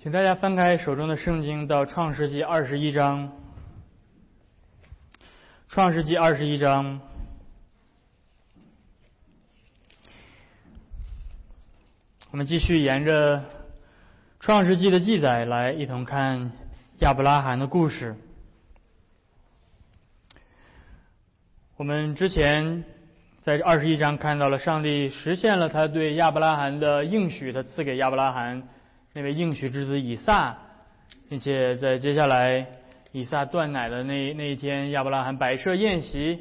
请大家翻开手中的圣经到创世纪二十一章。创世纪二十一章，我们继续沿着创世纪的记载来一同看亚伯拉罕的故事。我们之前在二十一章看到了上帝实现了他对亚伯拉罕的应许，他赐给亚伯拉罕那位应许之子以撒，并且在接下来。以撒断奶的那那一天，亚伯拉罕摆设宴席，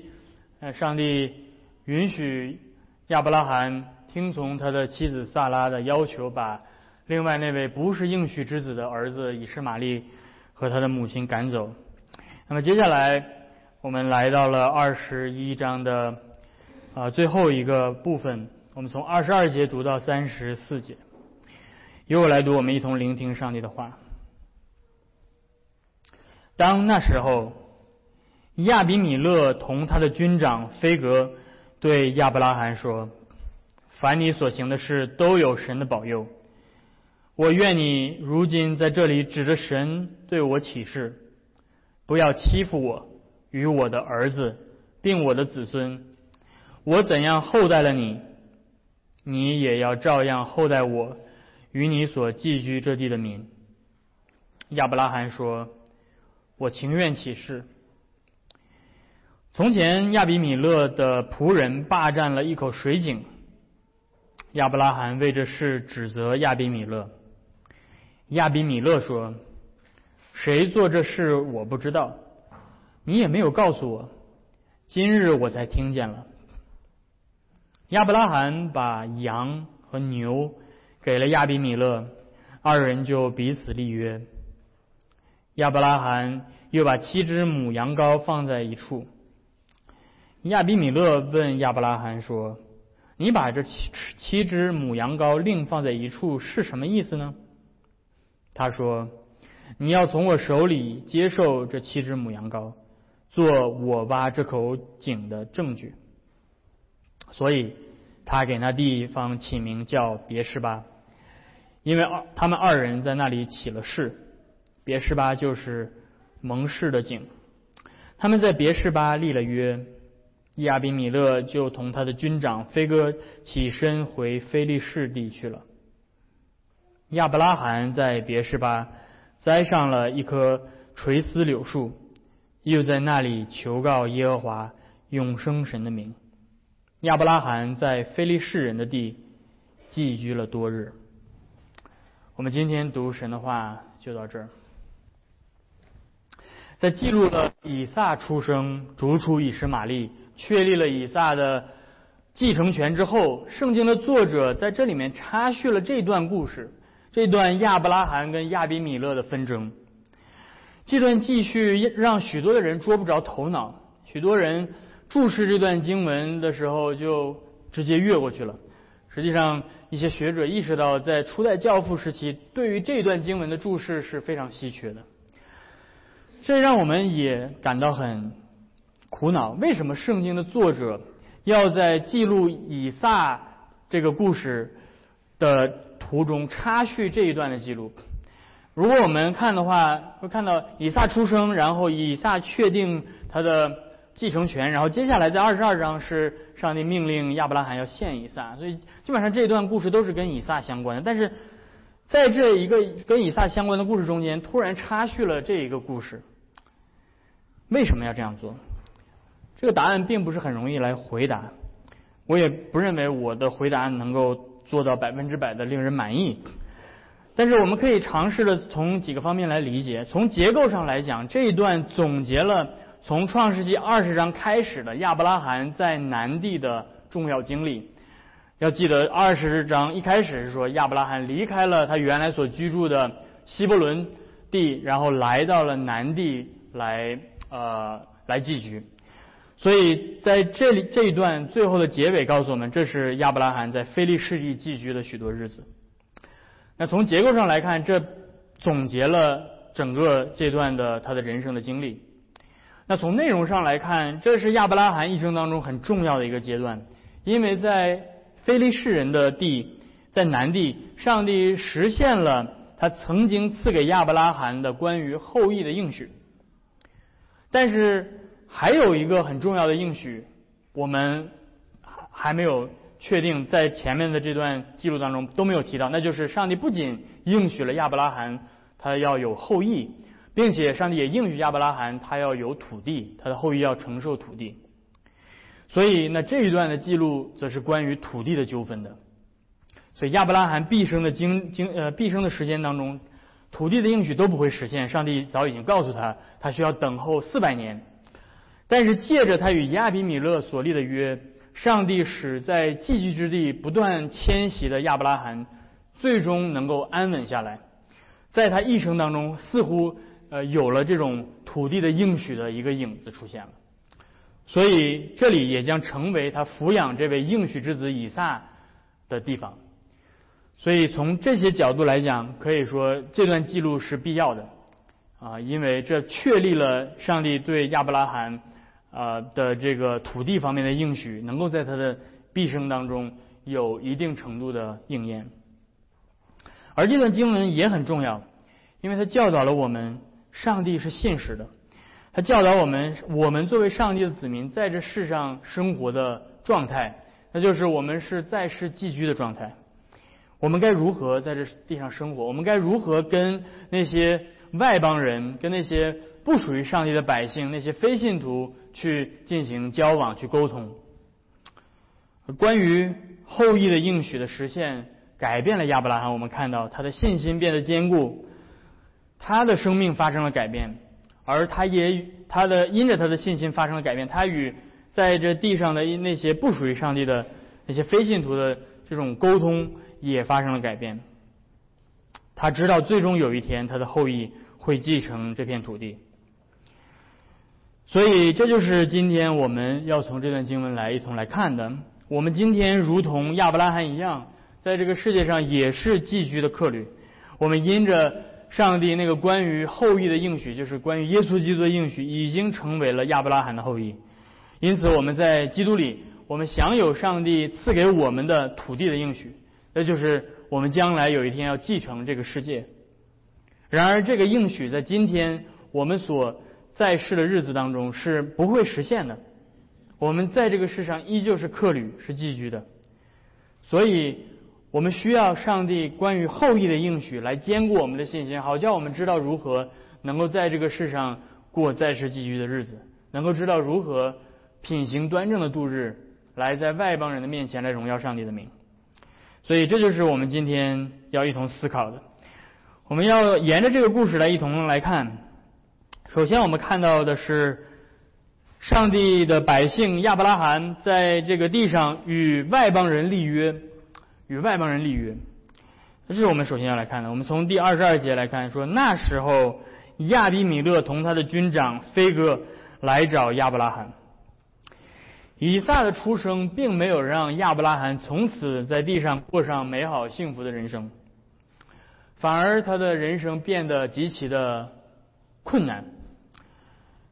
呃，上帝允许亚伯拉罕听从他的妻子萨拉的要求，把另外那位不是应许之子的儿子以实玛利和他的母亲赶走。那么接下来我们来到了二十一章的啊最后一个部分，我们从二十二节读到三十四节，由我来读，我们一同聆听上帝的话。当那时候，亚比米勒同他的军长菲格对亚伯拉罕说：“凡你所行的事，都有神的保佑。我愿你如今在这里指着神对我起誓，不要欺负我与我的儿子，并我的子孙。我怎样厚待了你，你也要照样厚待我与你所寄居这地的民。”亚伯拉罕说。我情愿起誓。从前亚比米勒的仆人霸占了一口水井，亚伯拉罕为这事指责亚比米勒。亚比米勒说：“谁做这事我不知道，你也没有告诉我，今日我才听见了。”亚伯拉罕把羊和牛给了亚比米勒，二人就彼此立约。亚伯拉罕又把七只母羊羔放在一处。亚比米勒问亚伯拉罕说：“你把这七七只母羊羔另放在一处是什么意思呢？”他说：“你要从我手里接受这七只母羊羔，做我挖这口井的证据。”所以，他给那地方起名叫别是巴，因为二他们二人在那里起了誓。别示巴就是蒙氏的井，他们在别示巴立了约，亚比米勒就同他的军长飞哥起身回菲利士地去了。亚伯拉罕在别示巴栽上了一棵垂丝柳树，又在那里求告耶和华永生神的名。亚伯拉罕在非利士人的地寄居了多日。我们今天读神的话就到这儿。在记录了以撒出生、逐出以实玛利、确立了以撒的继承权之后，圣经的作者在这里面插叙了这段故事，这段亚伯拉罕跟亚比米勒的纷争。这段记叙让许多的人捉不着头脑，许多人注视这段经文的时候就直接越过去了。实际上，一些学者意识到，在初代教父时期，对于这段经文的注释是非常稀缺的。这让我们也感到很苦恼。为什么圣经的作者要在记录以撒这个故事的途中插叙这一段的记录？如果我们看的话，会看到以撒出生，然后以撒确定他的继承权，然后接下来在二十二章是上帝命令亚伯拉罕要献以撒，所以基本上这段故事都是跟以撒相关的。但是在这一个跟以撒相关的故事中间，突然插叙了这一个故事。为什么要这样做？这个答案并不是很容易来回答。我也不认为我的回答能够做到百分之百的令人满意。但是我们可以尝试的从几个方面来理解。从结构上来讲，这一段总结了从创世纪二十章开始的亚伯拉罕在南地的重要经历。要记得，二十章一开始是说亚伯拉罕离开了他原来所居住的希伯伦地，然后来到了南地来。呃，来寄居，所以在这里这一段最后的结尾告诉我们，这是亚伯拉罕在菲利士地寄居的许多日子。那从结构上来看，这总结了整个这段的他的人生的经历。那从内容上来看，这是亚伯拉罕一生当中很重要的一个阶段，因为在非利士人的地，在南地，上帝实现了他曾经赐给亚伯拉罕的关于后裔的应许。但是还有一个很重要的应许，我们还还没有确定，在前面的这段记录当中都没有提到，那就是上帝不仅应许了亚伯拉罕他要有后裔，并且上帝也应许亚伯拉罕他要有土地，他的后裔要承受土地。所以，那这一段的记录则是关于土地的纠纷的。所以，亚伯拉罕毕生的经经呃毕生的时间当中，土地的应许都不会实现。上帝早已经告诉他，他需要等候四百年。但是，借着他与亚比米勒所立的约，上帝使在寄居之地不断迁徙的亚伯拉罕，最终能够安稳下来。在他一生当中，似乎呃有了这种土地的应许的一个影子出现了。所以，这里也将成为他抚养这位应许之子以撒的地方。所以，从这些角度来讲，可以说这段记录是必要的啊，因为这确立了上帝对亚伯拉罕啊的这个土地方面的应许，能够在他的毕生当中有一定程度的应验。而这段经文也很重要，因为它教导了我们，上帝是现实的。他教导我们，我们作为上帝的子民，在这世上生活的状态，那就是我们是在世寄居的状态。我们该如何在这地上生活？我们该如何跟那些外邦人、跟那些不属于上帝的百姓、那些非信徒去进行交往、去沟通？关于后裔的应许的实现，改变了亚伯拉罕。我们看到他的信心变得坚固，他的生命发生了改变。而他也与他的因着他的信心发生了改变，他与在这地上的那些不属于上帝的那些非信徒的这种沟通也发生了改变。他知道最终有一天他的后裔会继承这片土地，所以这就是今天我们要从这段经文来一同来看的。我们今天如同亚伯拉罕一样，在这个世界上也是寄居的客旅，我们因着。上帝那个关于后裔的应许，就是关于耶稣基督的应许，已经成为了亚伯拉罕的后裔。因此，我们在基督里，我们享有上帝赐给我们的土地的应许，那就是我们将来有一天要继承这个世界。然而，这个应许在今天我们所在世的日子当中是不会实现的。我们在这个世上依旧是客旅，是寄居的。所以。我们需要上帝关于后裔的应许来兼顾我们的信心，好叫我们知道如何能够在这个世上过在世寄居的日子，能够知道如何品行端正的度日，来在外邦人的面前来荣耀上帝的名。所以这就是我们今天要一同思考的。我们要沿着这个故事来一同来看。首先，我们看到的是上帝的百姓亚伯拉罕在这个地上与外邦人立约。与外邦人立约，这是我们首先要来看的。我们从第二十二节来看，说那时候亚比米勒同他的军长飞哥来找亚伯拉罕。以撒的出生并没有让亚伯拉罕从此在地上过上美好幸福的人生，反而他的人生变得极其的困难。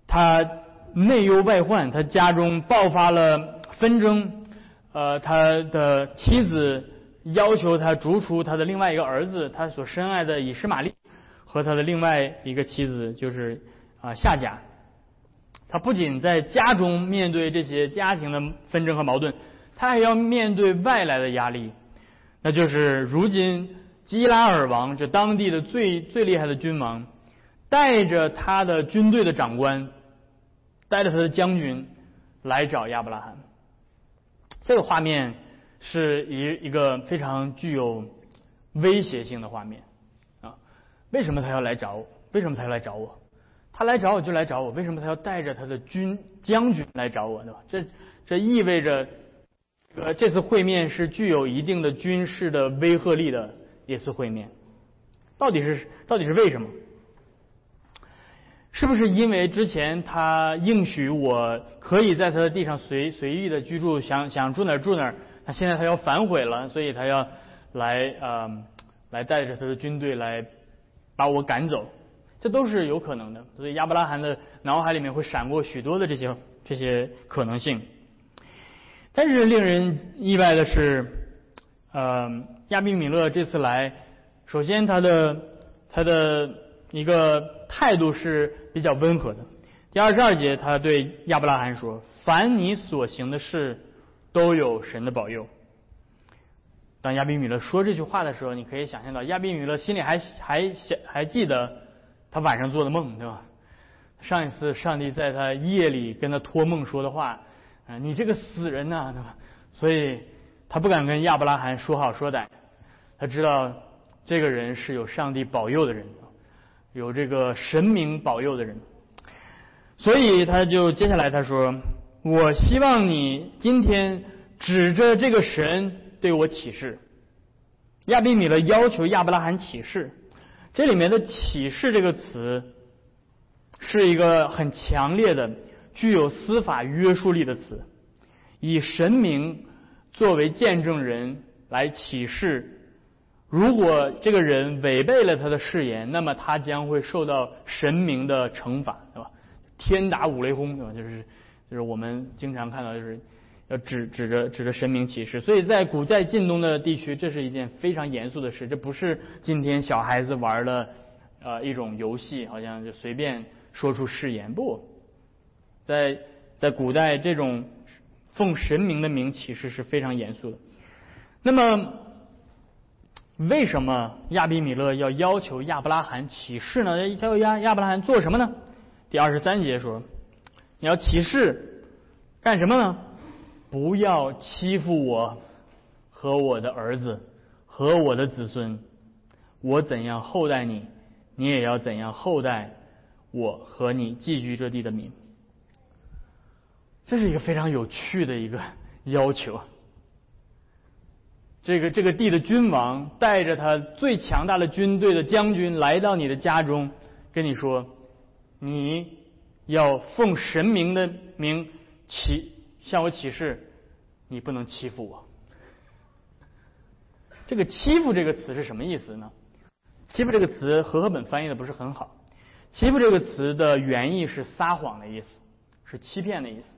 他内忧外患，他家中爆发了纷争，呃，他的妻子。要求他逐出他的另外一个儿子，他所深爱的以实玛利和他的另外一个妻子，就是啊夏甲。他不仅在家中面对这些家庭的纷争和矛盾，他还要面对外来的压力，那就是如今基拉尔王这当地的最最厉害的君王，带着他的军队的长官，带着他的将军来找亚伯拉罕。这个画面。是一一个非常具有威胁性的画面啊！为什么他要来找我？为什么他要来找我？他来找我就来找我，为什么他要带着他的军将军来找我，对吧？这这意味着，呃，这次会面是具有一定的军事的威慑力的一次会面。到底是到底是为什么？是不是因为之前他应许我可以在他的地上随随意的居住，想想住哪儿住哪儿？他现在他要反悔了，所以他要来呃来带着他的军队来把我赶走，这都是有可能的。所以亚伯拉罕的脑海里面会闪过许多的这些这些可能性。但是令人意外的是，呃，亚比米勒这次来，首先他的他的一个态度是比较温和的。第二十二节，他对亚伯拉罕说：“凡你所行的事，都有神的保佑。”当亚比米勒说这句话的时候，你可以想象到亚比米勒心里还还想还记得他晚上做的梦，对吧？上一次上帝在他夜里跟他托梦说的话，啊，你这个死人呐，对吧？所以他不敢跟亚伯拉罕说好说歹，他知道这个人是有上帝保佑的人，有这个神明保佑的人。所以他就接下来他说：“我希望你今天指着这个神对我起誓。”亚比米勒要求亚伯拉罕起誓，这里面的“起誓”这个词是一个很强烈的、具有司法约束力的词，以神明作为见证人来起誓。如果这个人违背了他的誓言，那么他将会受到神明的惩罚，对吧？天打五雷轰，对吧？就是就是我们经常看到，就是要指指着指着神明起誓。所以在古在近东的地区，这是一件非常严肃的事。这不是今天小孩子玩的呃一种游戏，好像就随便说出誓言。不在在古代，这种奉神明的名起誓是非常严肃的。那么，为什么亚比米勒要要求亚伯拉罕起誓呢？要求亚亚伯拉罕做什么呢？第二十三节说：“你要起誓干什么呢？不要欺负我和我的儿子和我的子孙。我怎样厚待你，你也要怎样厚待我和你寄居这地的民。”这是一个非常有趣的一个要求。这个这个地的君王带着他最强大的军队的将军来到你的家中，跟你说。你要奉神明的名起向我起誓，你不能欺负我。这个“欺负”这个词是什么意思呢？“欺负”这个词和合本翻译的不是很好。“欺负”这个词的原意是撒谎的意思，是欺骗的意思。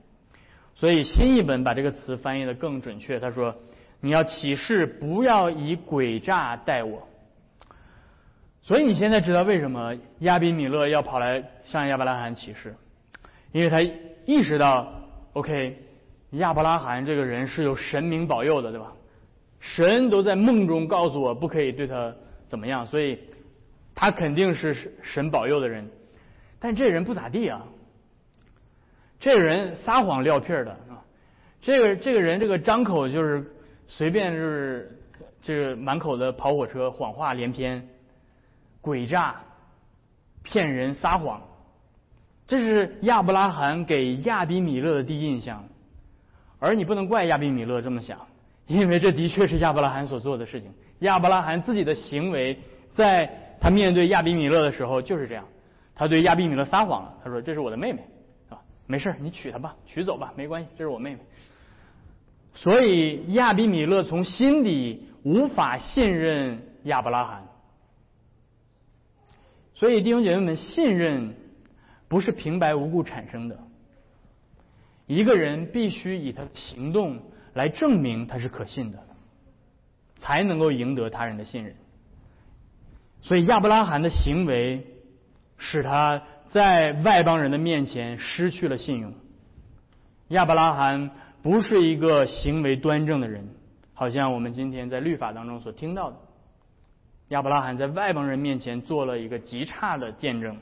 所以新译本把这个词翻译的更准确。他说：“你要起誓，不要以诡诈待我。”所以你现在知道为什么亚比米勒要跑来向亚伯拉罕起誓，因为他意识到，OK，亚伯拉罕这个人是有神明保佑的，对吧？神都在梦中告诉我不可以对他怎么样，所以他肯定是神保佑的人。但这人不咋地啊，这人撒谎撂屁儿的啊，这个这个人这个张口就是随便就是这个满口的跑火车，谎话连篇。诡诈、骗人、撒谎，这是亚伯拉罕给亚比米勒的第一印象。而你不能怪亚比米勒这么想，因为这的确是亚伯拉罕所做的事情。亚伯拉罕自己的行为，在他面对亚比米勒的时候就是这样。他对亚比米勒撒谎了，他说：“这是我的妹妹，啊，没事，你娶她吧，娶走吧，没关系，这是我妹妹。”所以亚比米勒从心底无法信任亚伯拉罕。所以弟兄姐妹们，信任不是平白无故产生的。一个人必须以他的行动来证明他是可信的，才能够赢得他人的信任。所以亚伯拉罕的行为使他在外邦人的面前失去了信用。亚伯拉罕不是一个行为端正的人，好像我们今天在律法当中所听到的。亚伯拉罕在外邦人面前做了一个极差的见证。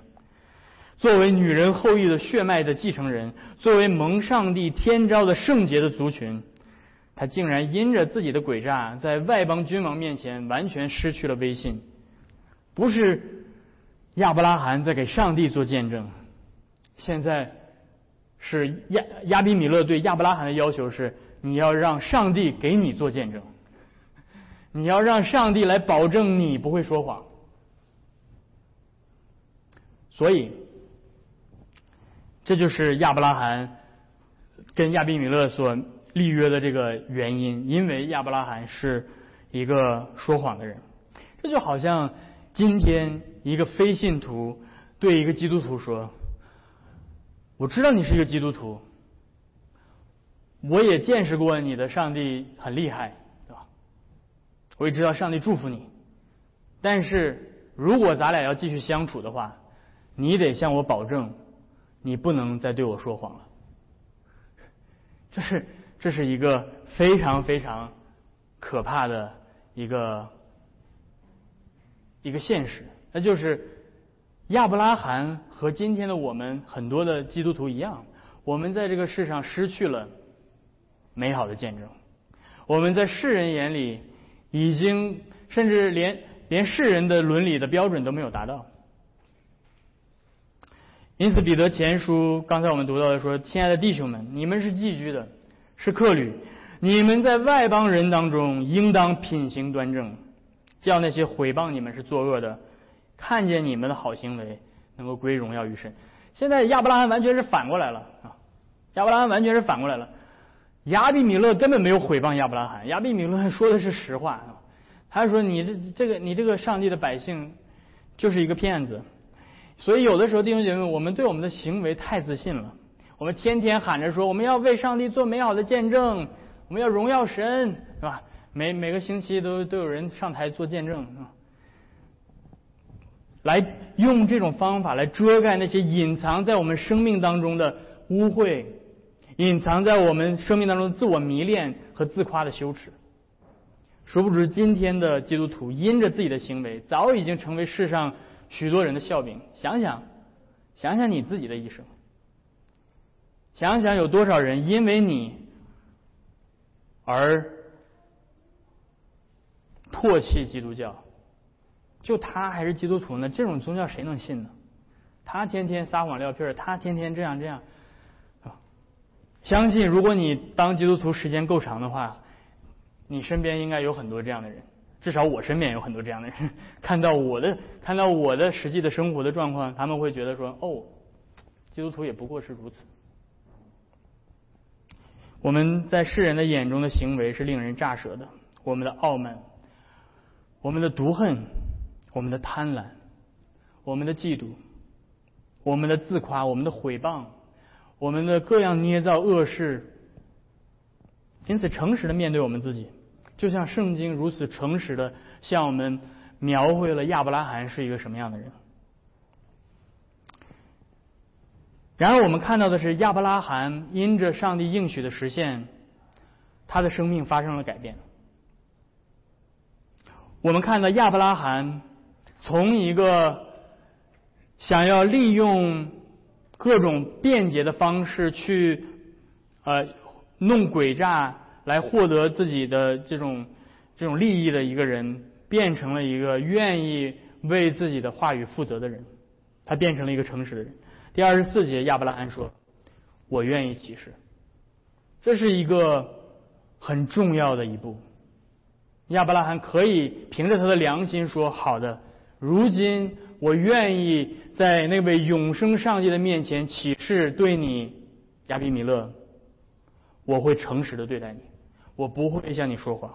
作为女人后裔的血脉的继承人，作为蒙上帝天召的圣洁的族群，他竟然因着自己的诡诈，在外邦君王面前完全失去了威信。不是亚伯拉罕在给上帝做见证，现在是亚亚比米勒对亚伯拉罕的要求是：你要让上帝给你做见证。你要让上帝来保证你不会说谎，所以这就是亚伯拉罕跟亚比米勒所立约的这个原因，因为亚伯拉罕是一个说谎的人。这就好像今天一个非信徒对一个基督徒说：“我知道你是一个基督徒，我也见识过你的上帝很厉害。”我也知道上帝祝福你，但是如果咱俩要继续相处的话，你得向我保证，你不能再对我说谎了。这是这是一个非常非常可怕的一个一个现实，那就是亚伯拉罕和今天的我们很多的基督徒一样，我们在这个世上失去了美好的见证，我们在世人眼里已经甚至连连世人的伦理的标准都没有达到。因此，彼得前书刚才我们读到的说：“亲爱的弟兄们，你们是寄居的，是客旅，你们在外邦人当中应当品行端正，叫那些毁谤你们是作恶的，看见你们的好行为，能够归荣耀于神。”现在亚伯拉罕完全是反过来了啊！亚伯拉罕完全是反过来了。亚比米勒根本没有毁谤亚伯拉罕，亚比米勒说的是实话。他说：“你这这个你这个上帝的百姓就是一个骗子。”所以，有的时候弟兄姐妹，我们对我们的行为太自信了。我们天天喊着说，我们要为上帝做美好的见证，我们要荣耀神，是吧？每每个星期都都有人上台做见证，啊，来用这种方法来遮盖那些隐藏在我们生命当中的污秽，隐藏在我们生命当中的自我迷恋和自夸的羞耻。殊不知，今天的基督徒因着自己的行为，早已经成为世上。许多人的笑柄，想想，想想你自己的一生，想想有多少人因为你而唾弃基督教，就他还是基督徒呢？这种宗教谁能信呢？他天天撒谎撂屁儿，他天天这样这样，相信如果你当基督徒时间够长的话，你身边应该有很多这样的人。至少我身边有很多这样的人，看到我的看到我的实际的生活的状况，他们会觉得说：“哦，基督徒也不过是如此。”我们在世人的眼中的行为是令人咋舌的，我们的傲慢，我们的毒恨，我们的贪婪，我们的嫉妒，我们的自夸，我们的毁谤，我们的各样捏造恶事。因此，诚实的面对我们自己。就像圣经如此诚实的向我们描绘了亚伯拉罕是一个什么样的人。然而，我们看到的是亚伯拉罕因着上帝应许的实现，他的生命发生了改变。我们看到亚伯拉罕从一个想要利用各种便捷的方式去呃弄诡诈。来获得自己的这种这种利益的一个人，变成了一个愿意为自己的话语负责的人，他变成了一个诚实的人。第二十四节，亚伯拉罕说：“我愿意起誓。”这是一个很重要的一步。亚伯拉罕可以凭着他的良心说：“好的，如今我愿意在那位永生上帝的面前起誓，对你，亚比米勒，我会诚实的对待你。”我不会向你说谎。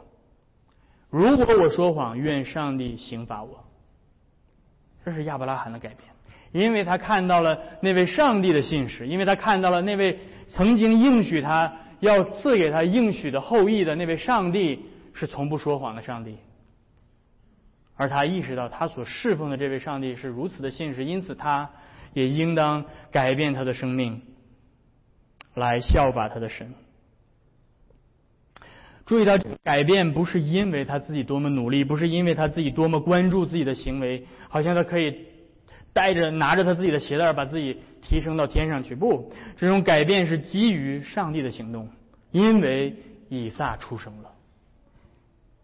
如果我说谎，愿上帝刑罚我。这是亚伯拉罕的改变，因为他看到了那位上帝的信使，因为他看到了那位曾经应许他要赐给他应许的后裔的那位上帝是从不说谎的上帝。而他意识到他所侍奉的这位上帝是如此的信实，因此他也应当改变他的生命，来效法他的神。注意到，改变不是因为他自己多么努力，不是因为他自己多么关注自己的行为，好像他可以带着拿着他自己的鞋带把自己提升到天上去。不，这种改变是基于上帝的行动，因为以撒出生了，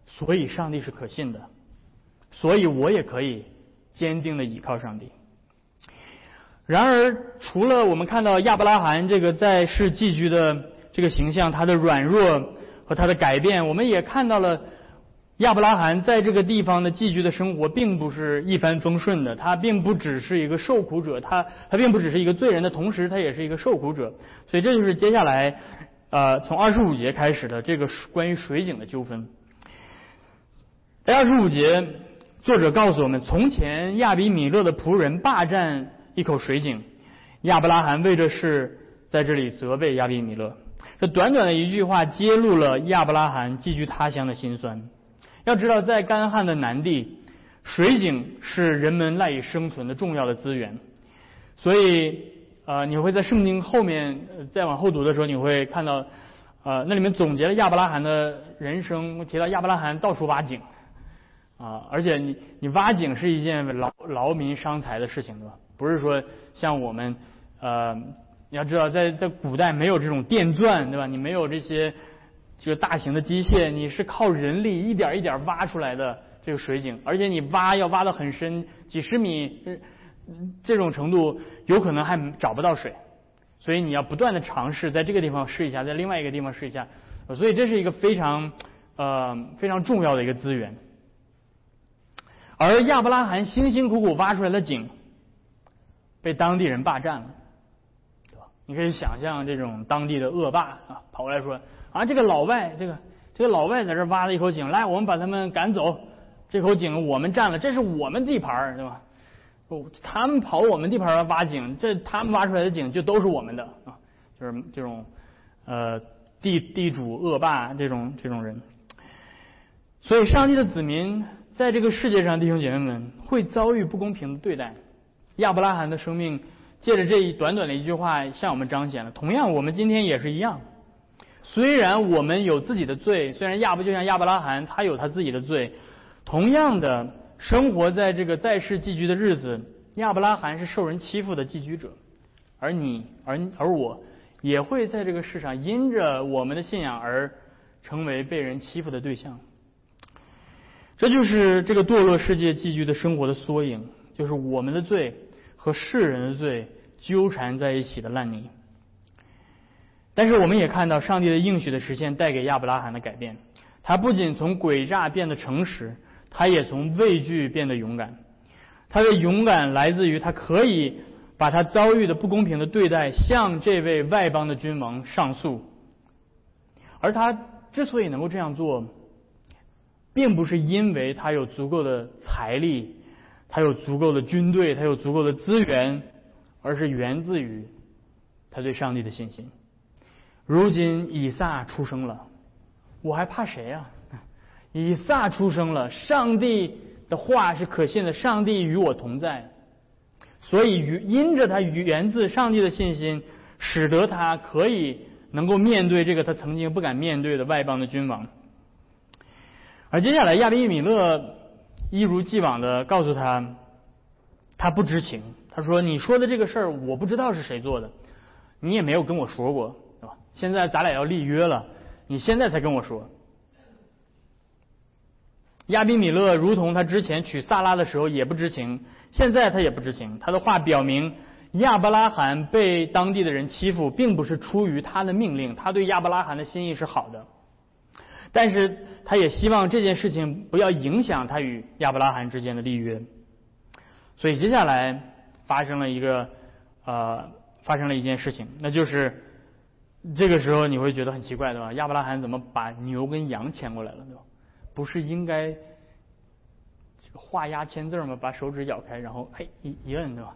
所以上帝是可信的，所以我也可以坚定的倚靠上帝。然而，除了我们看到亚伯拉罕这个在世寄居的这个形象，他的软弱。和他的改变，我们也看到了亚伯拉罕在这个地方的寄居的生活，并不是一帆风顺的。他并不只是一个受苦者，他他并不只是一个罪人的同时，他也是一个受苦者。所以这就是接下来呃从二十五节开始的这个关于水井的纠纷。在二十五节，作者告诉我们，从前亚比米勒的仆人霸占一口水井，亚伯拉罕为这事在这里责备亚比米勒。这短短的一句话揭露了亚伯拉罕寄居他乡的辛酸。要知道，在干旱的南地，水井是人们赖以生存的重要的资源，所以呃，你会在圣经后面再往后读的时候，你会看到呃，那里面总结了亚伯拉罕的人生，提到亚伯拉罕到处挖井啊，而且你你挖井是一件劳劳民伤财的事情，对吧？不是说像我们呃，你要知道在在古代没有这种电钻，对吧？你没有这些这个大型的机械，你是靠人力一点一点挖出来的。这个水井，而且你挖要挖到很深，几十米，这种程度有可能还找不到水，所以你要不断的尝试，在这个地方试一下，在另外一个地方试一下，所以这是一个非常呃非常重要的一个资源。而亚伯拉罕辛辛苦苦挖出来的井，被当地人霸占了，对吧？你可以想象这种当地的恶霸啊，跑过来说啊，这个老外，这个这个老外在这挖了一口井，来，我们把他们赶走。这口井我们占了，这是我们地盘儿，对吧？不，他们跑我们地盘儿挖井，这他们挖出来的井就都是我们的啊，就是这种呃地地主恶霸这种这种人。所以，上帝的子民在这个世界上，弟兄姐妹们会遭遇不公平的对待。亚伯拉罕的生命借着这一短短的一句话向我们彰显了。同样，我们今天也是一样。虽然我们有自己的罪，虽然亚伯就像亚伯拉罕，他有他自己的罪。同样的，生活在这个在世寄居的日子，亚伯拉罕是受人欺负的寄居者，而你，而而我，也会在这个世上因着我们的信仰而成为被人欺负的对象。这就是这个堕落世界寄居的生活的缩影，就是我们的罪和世人的罪纠缠在一起的烂泥。但是我们也看到上帝的应许的实现带给亚伯拉罕的改变，他不仅从诡诈变得诚实。他也从畏惧变得勇敢，他的勇敢来自于他可以把他遭遇的不公平的对待向这位外邦的君王上诉，而他之所以能够这样做，并不是因为他有足够的财力，他有足够的军队，他有足够的资源，而是源自于他对上帝的信心。如今以撒出生了，我还怕谁呀？以撒出生了，上帝的话是可信的，上帝与我同在，所以与因着他源自上帝的信心，使得他可以能够面对这个他曾经不敢面对的外邦的君王。而接下来亚比米勒一如既往的告诉他，他不知情，他说：“你说的这个事儿，我不知道是谁做的，你也没有跟我说过，对吧？现在咱俩要立约了，你现在才跟我说。”亚比米勒如同他之前娶萨拉的时候也不知情，现在他也不知情。他的话表明，亚伯拉罕被当地的人欺负，并不是出于他的命令。他对亚伯拉罕的心意是好的，但是他也希望这件事情不要影响他与亚伯拉罕之间的立约。所以接下来发生了一个呃，发生了一件事情，那就是这个时候你会觉得很奇怪，对吧？亚伯拉罕怎么把牛跟羊牵过来了，对吧？不是应该画押签字吗？把手指咬开，然后嘿一一摁，对吧？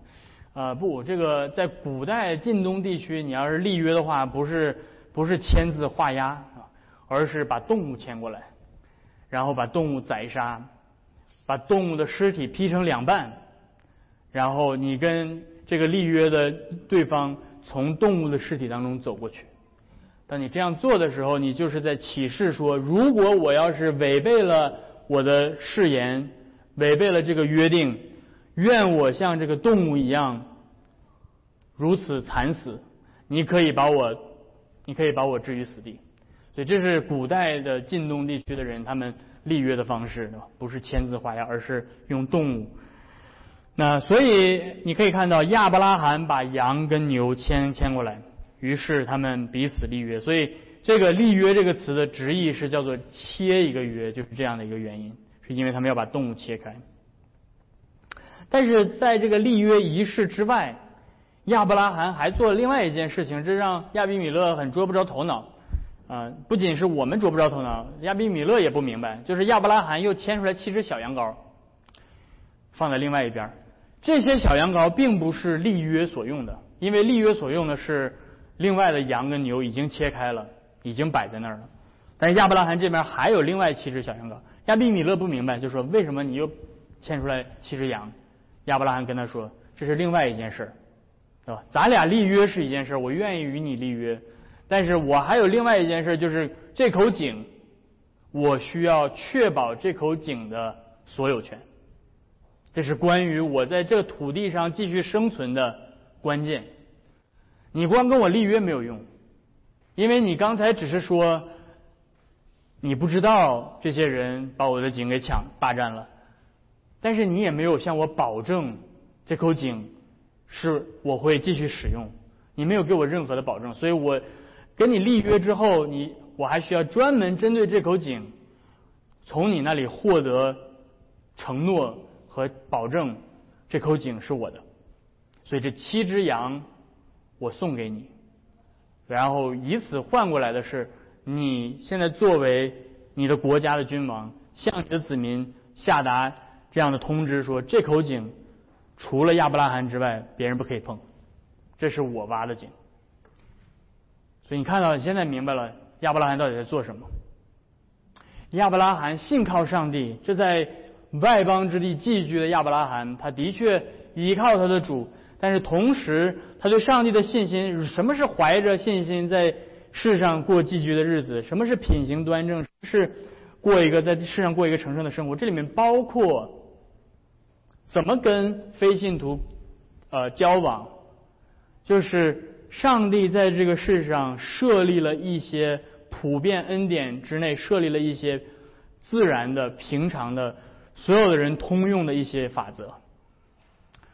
啊不，这个在古代晋东地区，你要是立约的话，不是不是签字画押，而是把动物牵过来，然后把动物宰杀，把动物的尸体劈成两半，然后你跟这个立约的对方从动物的尸体当中走过去。当你这样做的时候，你就是在启示说：如果我要是违背了我的誓言，违背了这个约定，愿我像这个动物一样如此惨死。你可以把我，你可以把我置于死地。所以这是古代的晋东地区的人他们立约的方式，不是签字画押，而是用动物。那所以你可以看到亚伯拉罕把羊跟牛牵牵过来。于是他们彼此立约，所以这个“立约”这个词的直译是叫做“切一个约”，就是这样的一个原因，是因为他们要把动物切开。但是在这个立约仪式之外，亚伯拉罕还做了另外一件事情，这让亚比米勒很捉不着头脑。啊，不仅是我们捉不着头脑，亚比米勒也不明白，就是亚伯拉罕又牵出来七只小羊羔，放在另外一边。这些小羊羔并不是立约所用的，因为立约所用的是。另外的羊跟牛已经切开了，已经摆在那儿了。但是亚伯拉罕这边还有另外七只小羊羔。亚比米勒不明白，就说为什么你又牵出来七只羊。亚伯拉罕跟他说：“这是另外一件事儿，对吧？咱俩立约是一件事儿，我愿意与你立约，但是我还有另外一件事，就是这口井，我需要确保这口井的所有权。这是关于我在这土地上继续生存的关键。你光跟我立约没有用，因为你刚才只是说。”你不知道这些人把我的井给抢霸占了，但是你也没有向我保证这口井是我会继续使用，你没有给我任何的保证，所以我跟你立约之后，你我还需要专门针对这口井，从你那里获得承诺和保证，这口井是我的，所以这七只羊我送给你，然后以此换过来的是。你现在作为你的国家的君王，向你的子民下达这样的通知，说这口井除了亚伯拉罕之外，别人不可以碰，这是我挖的井。你看到现在明白了亚伯拉罕到底在做什么？亚伯拉罕信靠上帝，这在外邦之地寄居的亚伯拉罕，他的确依靠他的主，但是同时他对上帝的信心，什么是怀着信心在？世上过寄居的日子，什么是品行端正？是过一个在世上过一个成圣的生活。这里面包括怎么跟非信徒呃交往，就是上帝在这个世上设立了一些普遍恩典之内，设立了一些自然的、平常的、所有的人通用的一些法则。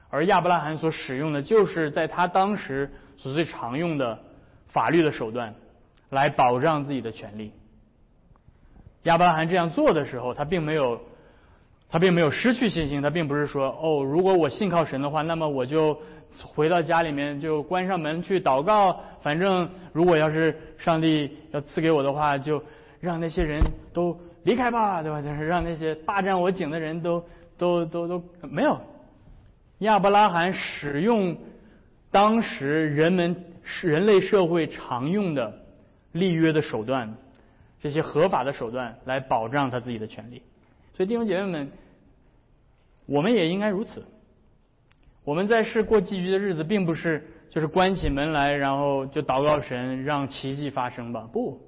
而亚伯拉罕所使用的，就是在他当时所最常用的法律的手段。来保障自己的权利。亚伯拉罕这样做的时候，他并没有，他并没有失去信心。他并不是说，哦，如果我信靠神的话，那么我就回到家里面就关上门去祷告。反正如果要是上帝要赐给我的话，就让那些人都离开吧，对吧？就是让那些霸占我井的人都都都都没有。亚伯拉罕使用当时人们人类社会常用的。立约的手段，这些合法的手段来保障他自己的权利。所以弟兄姐妹们，我们也应该如此。我们在世过寄居的日子，并不是就是关起门来，然后就祷告神让奇迹发生吧？不，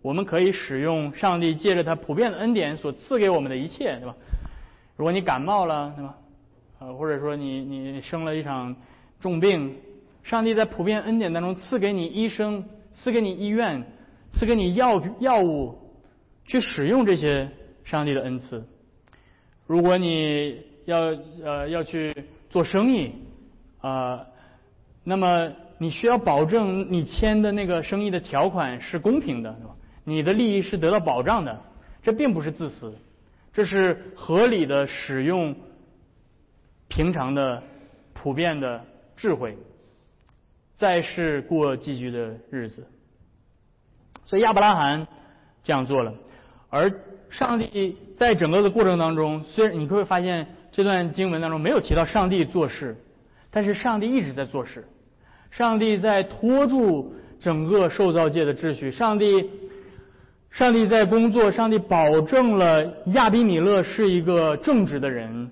我们可以使用上帝借着他普遍的恩典所赐给我们的一切，对吧？如果你感冒了，对吧？呃，或者说你你生了一场重病，上帝在普遍恩典当中赐给你医生。赐给你医院，赐给你药药物，去使用这些上帝的恩赐。如果你要呃要去做生意啊，那么你需要保证你签的那个生意的条款是公平的，是吧？你的利益是得到保障的。这并不是自私，这是合理的使用平常的普遍的智慧。在世过寄居的日子，所以亚伯拉罕这样做了。而上帝在整个的过程当中，虽然你会发现这段经文当中没有提到上帝做事，但是上帝一直在做事。上帝在拖住整个受造界的秩序。上帝，上帝在工作。上帝保证了亚比米勒是一个正直的人，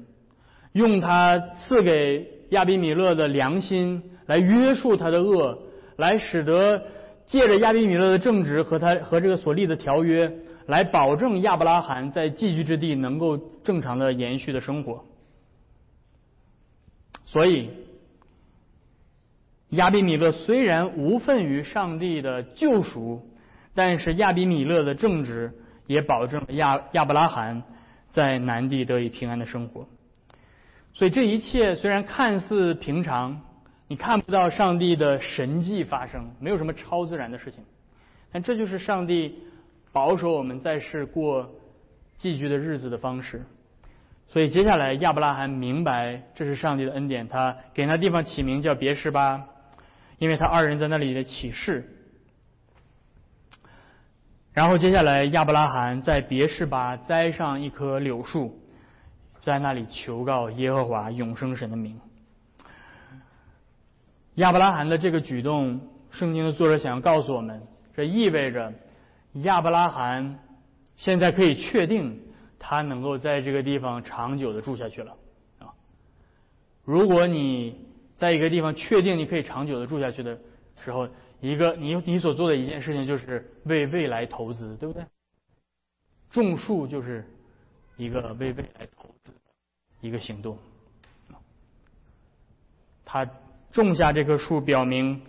用他赐给亚比米勒的良心。来约束他的恶，来使得借着亚比米勒的正直和他和这个所立的条约，来保证亚伯拉罕在寄居之地能够正常的延续的生活。所以，亚比米勒虽然无份于上帝的救赎，但是亚比米勒的正直也保证了亚亚伯拉罕在南地得以平安的生活。所以这一切虽然看似平常。你看不到上帝的神迹发生，没有什么超自然的事情，但这就是上帝保守我们在世过寄居的日子的方式。所以接下来亚伯拉罕明白这是上帝的恩典，他给那地方起名叫别是巴，因为他二人在那里的起誓。然后接下来亚伯拉罕在别是巴栽上一棵柳树，在那里求告耶和华永生神的名。亚伯拉罕的这个举动，圣经的作者想要告诉我们，这意味着亚伯拉罕现在可以确定他能够在这个地方长久的住下去了啊。如果你在一个地方确定你可以长久的住下去的时候，一个你你所做的一件事情就是为未来投资，对不对？种树就是一个为未来投资一个行动。他种下这棵树，表明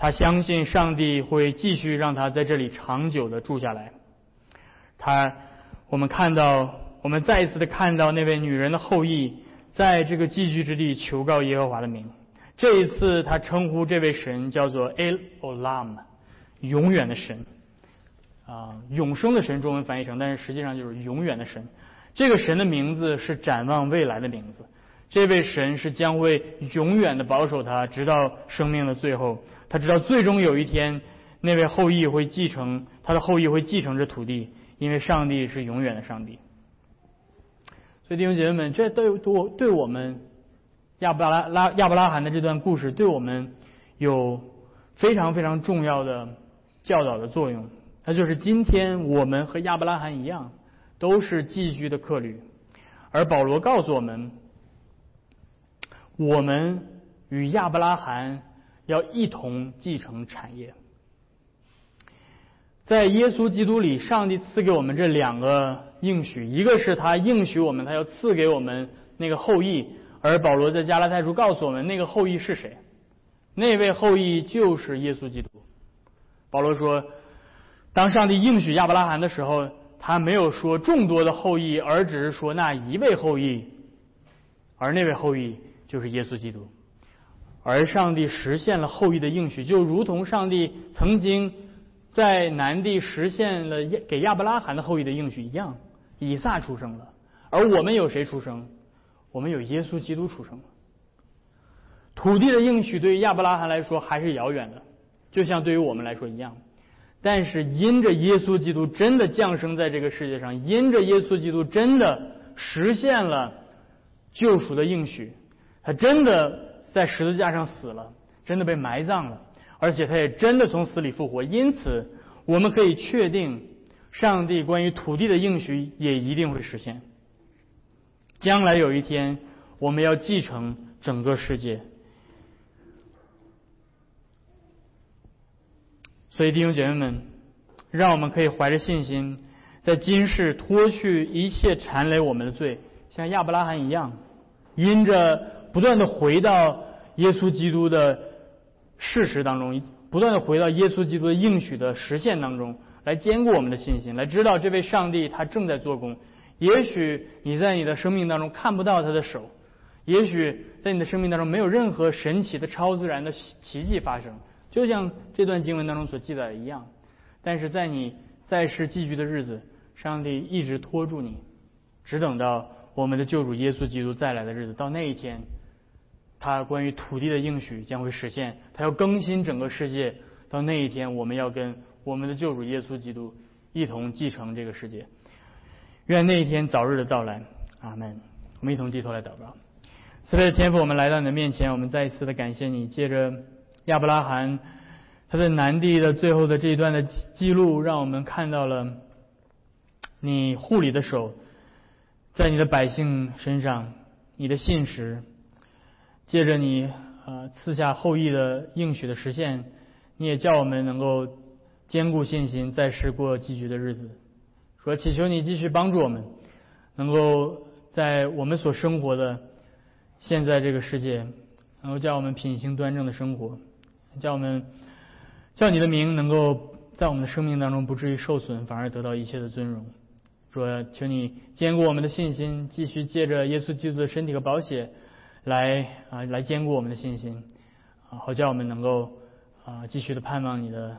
他相信上帝会继续让他在这里长久的住下来。他，我们看到，我们再一次的看到那位女人的后裔在这个寄居之地求告耶和华的名。这一次，他称呼这位神叫做 El Olam，永远的神，啊，永生的神，中文翻译成，但是实际上就是永远的神。这个神的名字是展望未来的名字。这位神是将会永远的保守他，直到生命的最后。他知道最终有一天，那位后裔会继承他的后裔会继承这土地，因为上帝是永远的上帝。所以弟兄姐妹们，这对对对我们亚伯拉拉亚伯拉罕的这段故事，对我们有非常非常重要的教导的作用。那就是今天我们和亚伯拉罕一样，都是寄居的客旅，而保罗告诉我们。我们与亚伯拉罕要一同继承产业，在耶稣基督里，上帝赐给我们这两个应许，一个是他应许我们，他要赐给我们那个后裔，而保罗在加拉太书告诉我们，那个后裔是谁？那位后裔就是耶稣基督。保罗说，当上帝应许亚伯拉罕的时候，他没有说众多的后裔，而只是说那一位后裔，而那位后裔。就是耶稣基督，而上帝实现了后裔的应许，就如同上帝曾经在南地实现了给亚伯拉罕的后裔的应许一样，以撒出生了。而我们有谁出生？我们有耶稣基督出生了。土地的应许对于亚伯拉罕来说还是遥远的，就像对于我们来说一样。但是因着耶稣基督真的降生在这个世界上，因着耶稣基督真的实现了救赎的应许。他真的在十字架上死了，真的被埋葬了，而且他也真的从死里复活。因此，我们可以确定，上帝关于土地的应许也一定会实现。将来有一天，我们要继承整个世界。所以，弟兄姐妹们，让我们可以怀着信心，在今世脱去一切缠累我们的罪，像亚伯拉罕一样，因着。不断的回到耶稣基督的事实当中，不断的回到耶稣基督的应许的实现当中，来坚固我们的信心，来知道这位上帝他正在做工。也许你在你的生命当中看不到他的手，也许在你的生命当中没有任何神奇的超自然的奇迹发生，就像这段经文当中所记载的一样。但是在你在世寄居的日子，上帝一直拖住你，只等到我们的救主耶稣基督再来的日子，到那一天。他关于土地的应许将会实现，他要更新整个世界。到那一天，我们要跟我们的救主耶稣基督一同继承这个世界。愿那一天早日的到来。阿门。我们一同低头来祷告。慈悲的天父，我们来到你的面前，我们再一次的感谢你。借着亚伯拉罕他在南地的最后的这一段的记录，让我们看到了你护理的手在你的百姓身上，你的信实。借着你呃赐下后裔的应许的实现，你也叫我们能够坚固信心，在世过寄居的日子。说祈求你继续帮助我们，能够在我们所生活的现在这个世界，能够叫我们品行端正的生活，叫我们叫你的名能够在我们的生命当中不至于受损，反而得到一切的尊荣。说求你坚固我们的信心，继续借着耶稣基督的身体和宝血。来啊，来坚固我们的信心，啊，好叫我们能够啊继续的盼望你的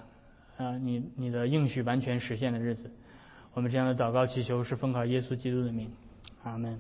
啊你你的应许完全实现的日子。我们这样的祷告祈求是奉靠耶稣基督的名，阿门。